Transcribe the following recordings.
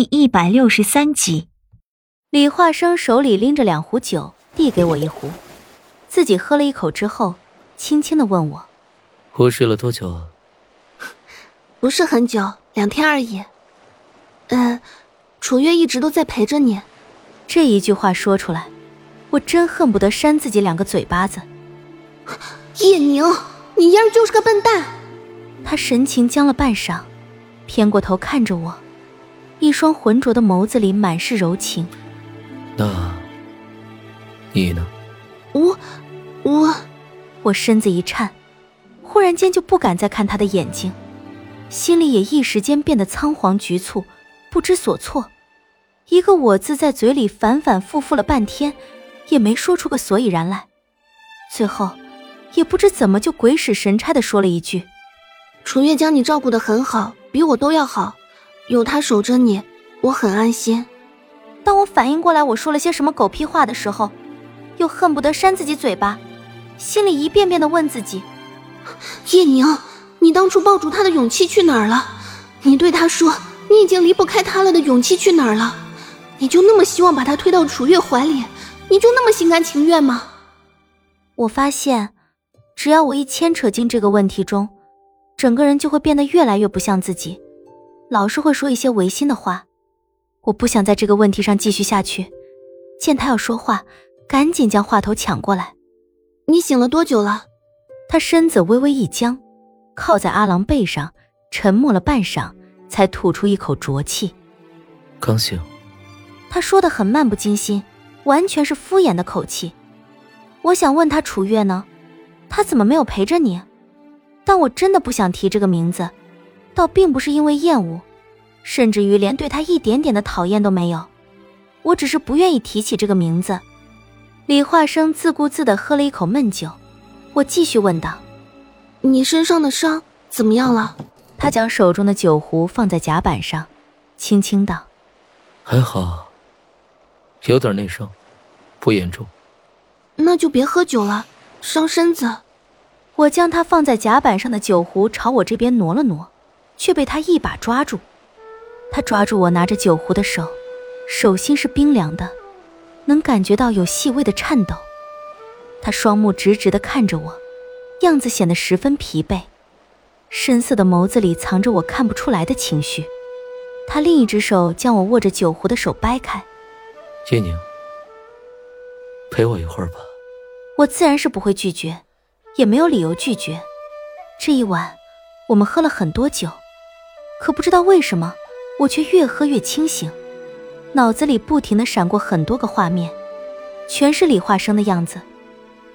第一百六十三集，李化生手里拎着两壶酒，递给我一壶，自己喝了一口之后，轻轻的问我：“我睡了多久啊？”“ 不是很久，两天而已。”“嗯，楚月一直都在陪着你。”这一句话说出来，我真恨不得扇自己两个嘴巴子。叶宁，你丫就是个笨蛋！他神情僵了半晌，偏过头看着我。一双浑浊的眸子里满是柔情。那，你呢？我，我，我身子一颤，忽然间就不敢再看他的眼睛，心里也一时间变得仓皇局促，不知所措。一个“我”字在嘴里反反复复了半天，也没说出个所以然来。最后，也不知怎么就鬼使神差的说了一句：“楚月将你照顾的很好，比我都要好。”有他守着你，我很安心。当我反应过来我说了些什么狗屁话的时候，又恨不得扇自己嘴巴，心里一遍遍的问自己：叶宁，你当初抱住他的勇气去哪儿了？你对他说你已经离不开他了的勇气去哪儿了？你就那么希望把他推到楚月怀里？你就那么心甘情愿吗？我发现，只要我一牵扯进这个问题中，整个人就会变得越来越不像自己。老是会说一些违心的话，我不想在这个问题上继续下去。见他要说话，赶紧将话头抢过来。你醒了多久了？他身子微微一僵，靠在阿郎背上，沉默了半晌，才吐出一口浊气。刚醒。他说的很漫不经心，完全是敷衍的口气。我想问他楚月呢，他怎么没有陪着你？但我真的不想提这个名字。倒并不是因为厌恶，甚至于连对他一点点的讨厌都没有，我只是不愿意提起这个名字。李化生自顾自地喝了一口闷酒，我继续问道：“你身上的伤怎么样了？”他将手中的酒壶放在甲板上，轻轻道：“还好，有点内伤，不严重。”那就别喝酒了，伤身子。我将他放在甲板上的酒壶朝我这边挪了挪。却被他一把抓住，他抓住我拿着酒壶的手，手心是冰凉的，能感觉到有细微的颤抖。他双目直直地看着我，样子显得十分疲惫，深色的眸子里藏着我看不出来的情绪。他另一只手将我握着酒壶的手掰开，叶宁，陪我一会儿吧。我自然是不会拒绝，也没有理由拒绝。这一晚，我们喝了很多酒。可不知道为什么，我却越喝越清醒，脑子里不停的闪过很多个画面，全是李化生的样子，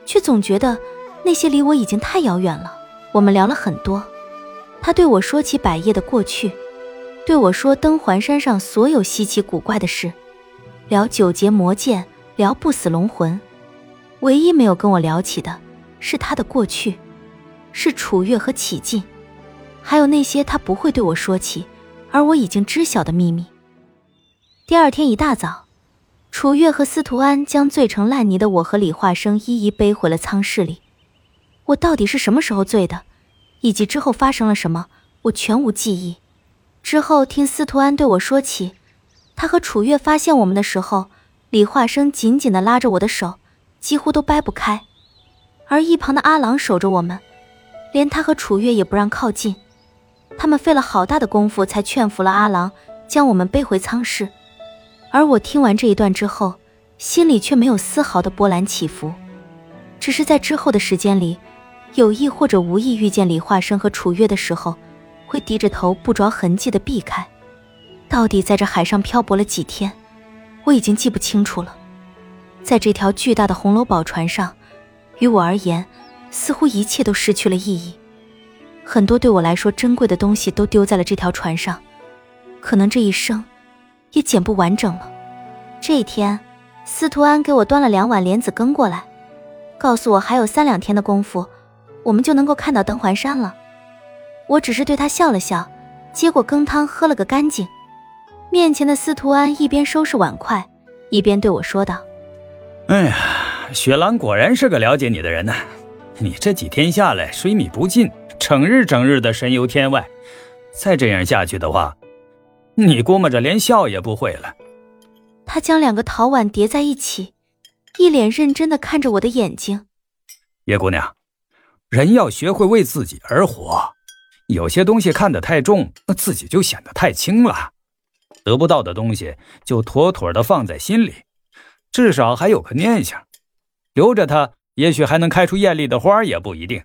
却总觉得那些离我已经太遥远了。我们聊了很多，他对我说起百叶的过去，对我说登环山上所有稀奇古怪的事，聊九节魔剑，聊不死龙魂，唯一没有跟我聊起的是他的过去，是楚月和启进。还有那些他不会对我说起，而我已经知晓的秘密。第二天一大早，楚月和司徒安将醉成烂泥的我和李化生一一背回了舱室里。我到底是什么时候醉的，以及之后发生了什么，我全无记忆。之后听司徒安对我说起，他和楚月发现我们的时候，李化生紧紧地拉着我的手，几乎都掰不开，而一旁的阿郎守着我们，连他和楚月也不让靠近。他们费了好大的功夫才劝服了阿郎，将我们背回舱室。而我听完这一段之后，心里却没有丝毫的波澜起伏，只是在之后的时间里，有意或者无意遇见李化生和楚月的时候，会低着头不着痕迹的避开。到底在这海上漂泊了几天，我已经记不清楚了。在这条巨大的红楼宝船上，于我而言，似乎一切都失去了意义。很多对我来说珍贵的东西都丢在了这条船上，可能这一生也捡不完整了。这一天，司徒安给我端了两碗莲子羹过来，告诉我还有三两天的功夫，我们就能够看到登环山了。我只是对他笑了笑，接过羹汤喝了个干净。面前的司徒安一边收拾碗筷，一边对我说道：“哎呀，雪兰果然是个了解你的人呐，你这几天下来水米不进。”整日整日的神游天外，再这样下去的话，你估摸着连笑也不会了。他将两个陶碗叠在一起，一脸认真的看着我的眼睛。叶姑娘，人要学会为自己而活，有些东西看得太重，那自己就显得太轻了。得不到的东西就妥妥的放在心里，至少还有个念想，留着它，也许还能开出艳丽的花，也不一定。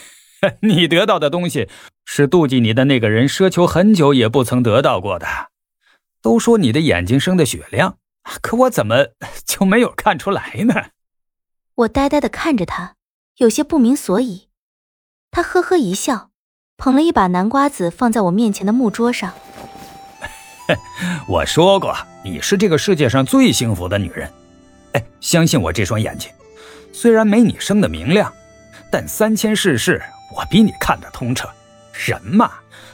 你得到的东西，是妒忌你的那个人奢求很久也不曾得到过的。都说你的眼睛生的雪亮，可我怎么就没有看出来呢？我呆呆的看着他，有些不明所以。他呵呵一笑，捧了一把南瓜子放在我面前的木桌上。我说过，你是这个世界上最幸福的女人。哎，相信我这双眼睛，虽然没你生的明亮，但三千世事我比你看得通彻。人嘛，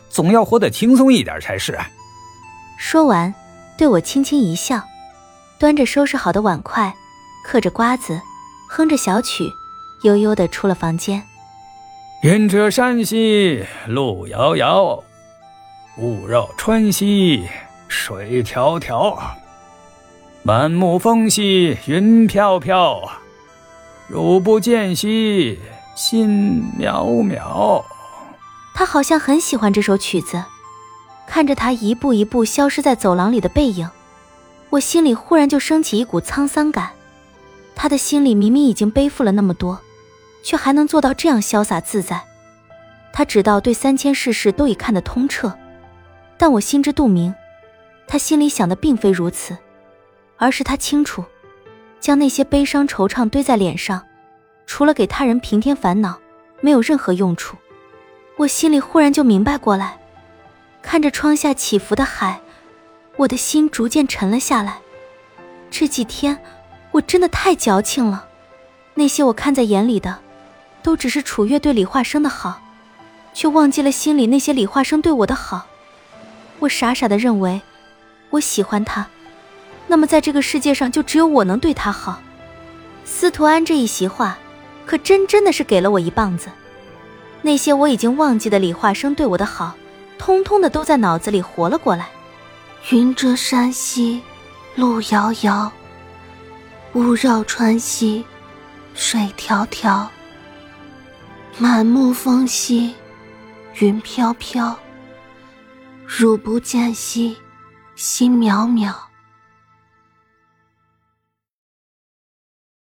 总要活得轻松一点才是。说完，对我轻轻一笑，端着收拾好的碗筷，嗑着瓜子，哼着小曲，悠悠的出了房间。云遮山兮路遥遥，雾绕川兮水迢迢，满目风兮云飘飘，汝不见兮心渺渺。他好像很喜欢这首曲子。看着他一步一步消失在走廊里的背影，我心里忽然就升起一股沧桑感。他的心里明明已经背负了那么多，却还能做到这样潇洒自在。他知道对三千世事都已看得通彻，但我心知肚明，他心里想的并非如此，而是他清楚，将那些悲伤惆怅堆在脸上，除了给他人平添烦恼，没有任何用处。我心里忽然就明白过来。看着窗下起伏的海，我的心逐渐沉了下来。这几天我真的太矫情了，那些我看在眼里的，都只是楚月对李化生的好，却忘记了心里那些李化生对我的好。我傻傻的认为，我喜欢他，那么在这个世界上就只有我能对他好。司徒安这一席话，可真真的是给了我一棒子。那些我已经忘记的李化生对我的好。通通的都在脑子里活了过来。云遮山兮，路遥遥；雾绕川兮，水迢迢。满目风兮，云飘飘。汝不见兮，心渺渺。